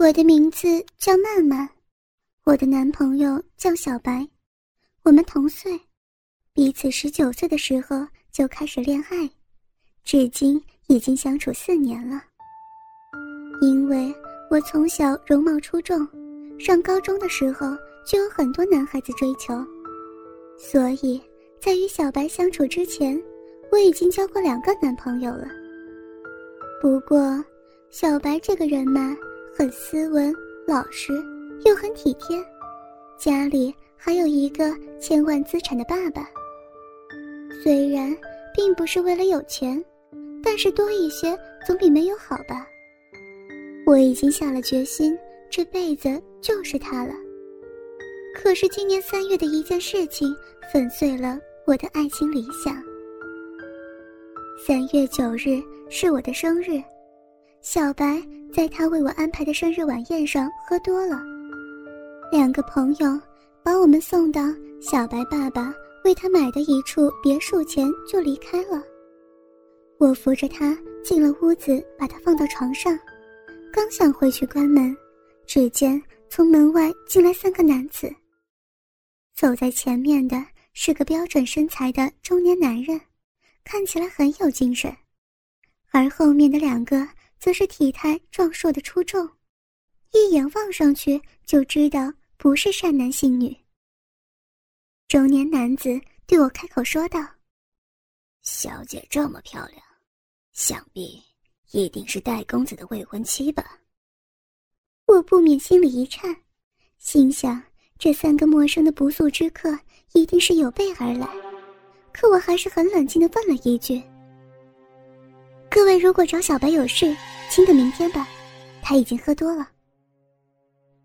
我的名字叫曼曼，我的男朋友叫小白，我们同岁，彼此十九岁的时候就开始恋爱，至今已经相处四年了。因为我从小容貌出众，上高中的时候就有很多男孩子追求，所以在与小白相处之前，我已经交过两个男朋友了。不过，小白这个人嘛。很斯文、老实，又很体贴，家里还有一个千万资产的爸爸。虽然并不是为了有钱，但是多一些总比没有好吧。我已经下了决心，这辈子就是他了。可是今年三月的一件事情粉碎了我的爱情理想。三月九日是我的生日。小白在他为我安排的生日晚宴上喝多了，两个朋友把我们送到小白爸爸为他买的一处别墅前就离开了。我扶着他进了屋子，把他放到床上，刚想回去关门，只见从门外进来三个男子。走在前面的是个标准身材的中年男人，看起来很有精神，而后面的两个。则是体态壮硕的出众，一眼望上去就知道不是善男信女。中年男子对我开口说道：“小姐这么漂亮，想必一定是戴公子的未婚妻吧？”我不免心里一颤，心想这三个陌生的不速之客一定是有备而来，可我还是很冷静的问了一句。各位，如果找小白有事，请等明天吧，他已经喝多了。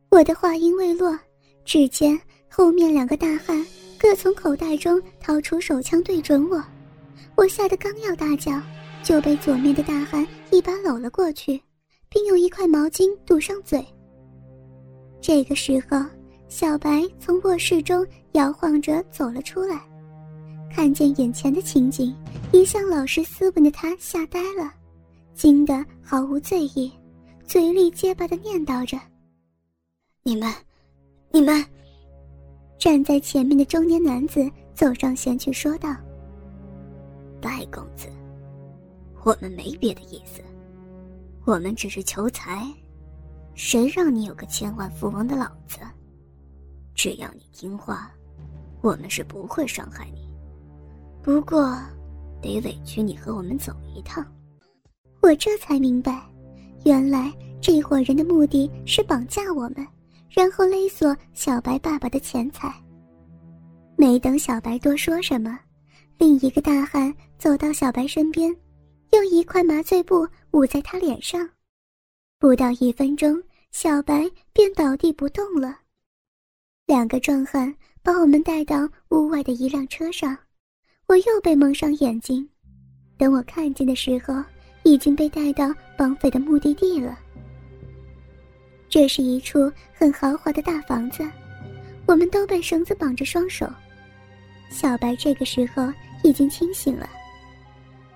我的话音未落，只见后面两个大汉各从口袋中掏出手枪对准我，我吓得刚要大叫，就被左面的大汉一把搂了过去，并用一块毛巾堵上嘴。这个时候，小白从卧室中摇晃着走了出来。看见眼前的情景，一向老实斯文的他吓呆了，惊得毫无醉意，嘴里结巴的念叨着：“你们，你们。”站在前面的中年男子走上前去说道：“戴公子，我们没别的意思，我们只是求财，谁让你有个千万富翁的老子？只要你听话，我们是不会伤害你。”不过，得委屈你和我们走一趟。我这才明白，原来这伙人的目的是绑架我们，然后勒索小白爸爸的钱财。没等小白多说什么，另一个大汉走到小白身边，用一块麻醉布捂在他脸上。不到一分钟，小白便倒地不动了。两个壮汉把我们带到屋外的一辆车上。我又被蒙上眼睛，等我看见的时候，已经被带到绑匪的目的地了。这是一处很豪华的大房子，我们都被绳子绑着双手。小白这个时候已经清醒了。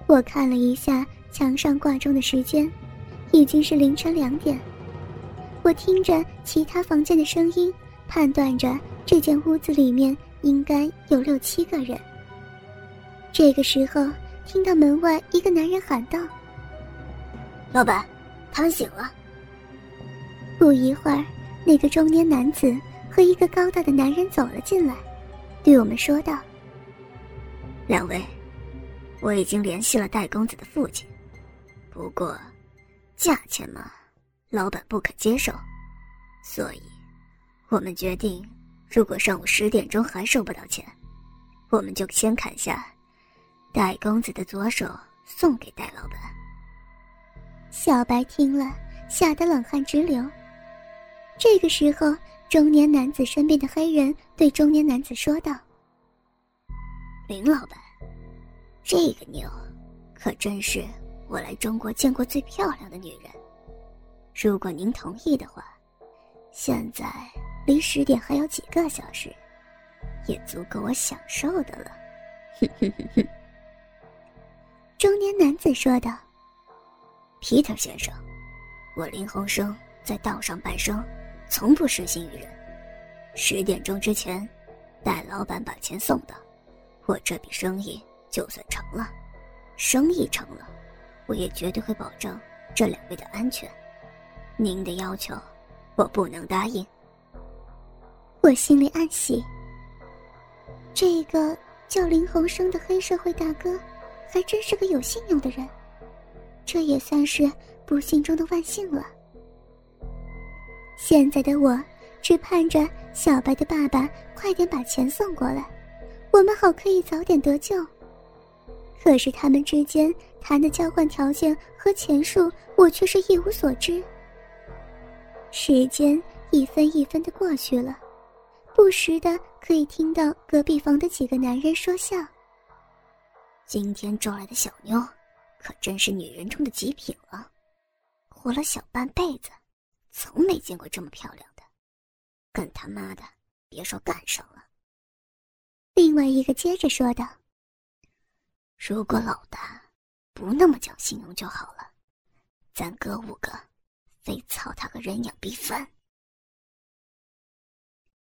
我看了一下墙上挂钟的时间，已经是凌晨两点。我听着其他房间的声音，判断着这间屋子里面应该有六七个人。这个时候，听到门外一个男人喊道：“老板，他们醒了。”不一会儿，那个中年男子和一个高大的男人走了进来，对我们说道：“两位，我已经联系了戴公子的父亲，不过，价钱嘛，老板不肯接受，所以，我们决定，如果上午十点钟还收不到钱，我们就先砍下。”戴公子的左手送给戴老板。小白听了，吓得冷汗直流。这个时候，中年男子身边的黑人对中年男子说道：“林老板，这个妞，可真是我来中国见过最漂亮的女人。如果您同意的话，现在离十点还有几个小时，也足够我享受的了。”哼哼哼哼。中年男子说道：“皮特先生，我林鸿生在道上半生，从不失信于人。十点钟之前，待老板把钱送到，我这笔生意就算成了。生意成了，我也绝对会保证这两位的安全。您的要求，我不能答应。我心里暗喜。这个叫林鸿生的黑社会大哥，还真是个有信用的人。这也算是不幸中的万幸了。现在的我，只盼着小白的爸爸快点把钱送过来，我们好可以早点得救。可是他们之间谈的交换条件和钱数，我却是一无所知。时间一分一分的过去了，不时的可以听到隔壁房的几个男人说笑。今天招来的小妞，可真是女人中的极品了，活了小半辈子，从没见过这么漂亮的，跟他妈的别说干上了。另外一个接着说道。如果老大不那么讲信用就好了，咱哥五个非操他个人仰逼翻。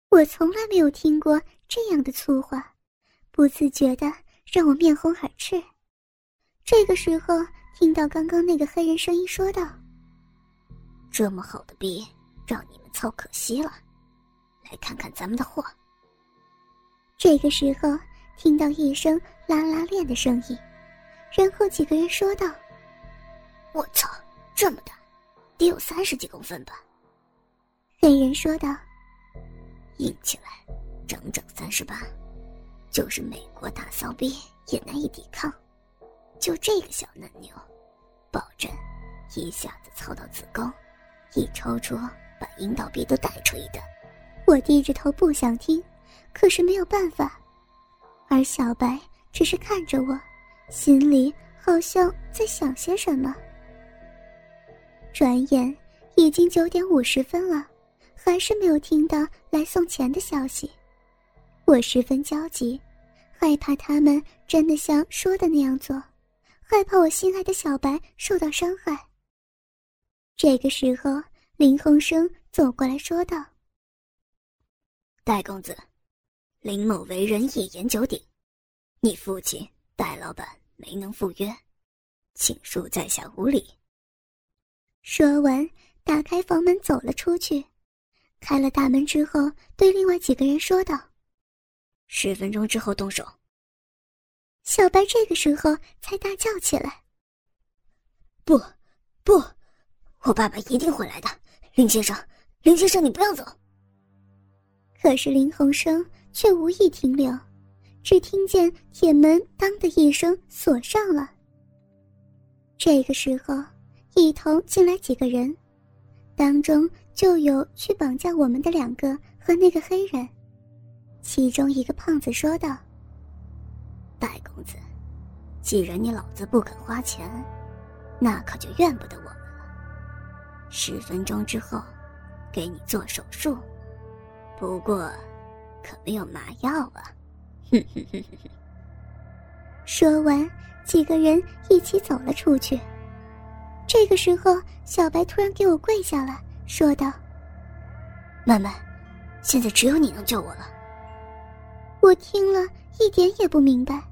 我从来没有听过这样的粗话，不自觉的让我面红耳赤。这个时候听到刚刚那个黑人声音说道：“这么好的逼让你们操可惜了，来看看咱们的货。”这个时候。听到一声拉拉链的声音，然后几个人说道：“我操，这么大，得有三十几公分吧？”黑人说道：“硬起来，整整三十八，就是美国大骚逼也难以抵抗。就这个小嫩妞，保证一下子操到子宫，一抽出把阴道壁都带出一段。”我低着头不想听，可是没有办法。而小白只是看着我，心里好像在想些什么。转眼已经九点五十分了，还是没有听到来送钱的消息，我十分焦急，害怕他们真的像说的那样做，害怕我心爱的小白受到伤害。这个时候，林鸿生走过来说道：“戴公子。”林某为人一言九鼎，你父亲戴老板没能赴约，请恕在下无礼。说完，打开房门走了出去。开了大门之后，对另外几个人说道：“十分钟之后动手。”小白这个时候才大叫起来：“不，不，我爸爸一定会来的，林先生，林先生，你不要走。”可是林鸿生。却无意停留，只听见铁门“当”的一声锁上了。这个时候，一同进来几个人，当中就有去绑架我们的两个和那个黑人。其中一个胖子说道：“戴公子，既然你老子不肯花钱，那可就怨不得我们了。十分钟之后，给你做手术。不过……”可没有麻药啊！说完，几个人一起走了出去。这个时候，小白突然给我跪下了，说道：“曼曼，现在只有你能救我了。”我听了一点也不明白，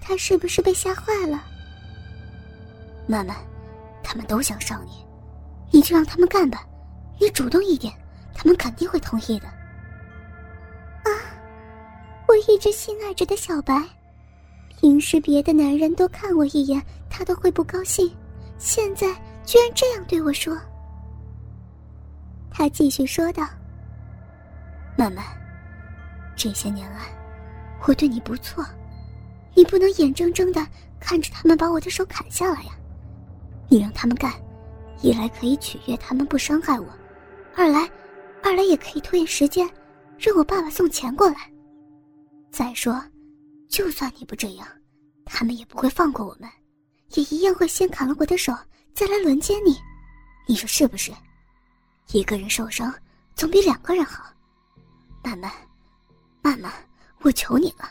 他是不是被吓坏了？曼曼，他们都想上你，你就让他们干吧，你主动一点，他们肯定会同意的。啊我一直心爱着的小白，平时别的男人都看我一眼，他都会不高兴，现在居然这样对我说。他继续说道：“曼曼，这些年来，我对你不错，你不能眼睁睁的看着他们把我的手砍下来呀！你让他们干，一来可以取悦他们不伤害我，二来，二来也可以拖延时间，让我爸爸送钱过来。”再说，就算你不这样，他们也不会放过我们，也一样会先砍了我的手，再来轮奸你。你说是不是？一个人受伤总比两个人好。慢慢，慢慢，我求你了。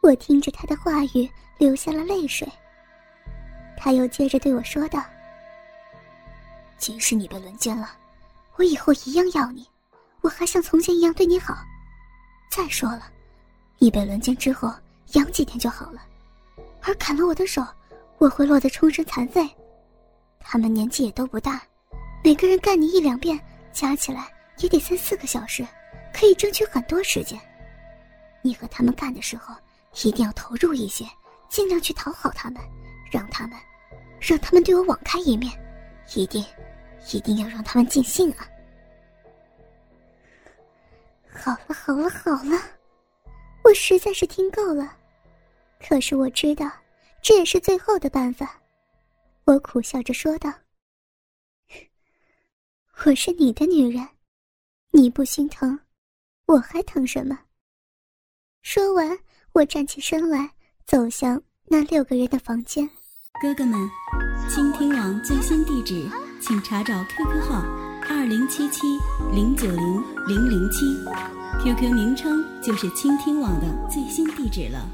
我听着他的话语，流下了泪水。他又接着对我说道：“即使你被轮奸了，我以后一样要你，我还像从前一样对你好。再说了，你被轮奸之后养几天就好了，而砍了我的手，我会落得终身残废。他们年纪也都不大，每个人干你一两遍，加起来也得三四个小时，可以争取很多时间。你和他们干的时候，一定要投入一些，尽量去讨好他们，让他们，让他们对我网开一面，一定，一定要让他们尽兴啊！好了，好了，好了，我实在是听够了，可是我知道，这也是最后的办法。我苦笑着说道：“我是你的女人，你不心疼，我还疼什么？”说完，我站起身来，走向那六个人的房间。哥哥们，倾听网最新地址，请查找 QQ 号二零七七零九零零零七，QQ 名称就是倾听网的最新地址了。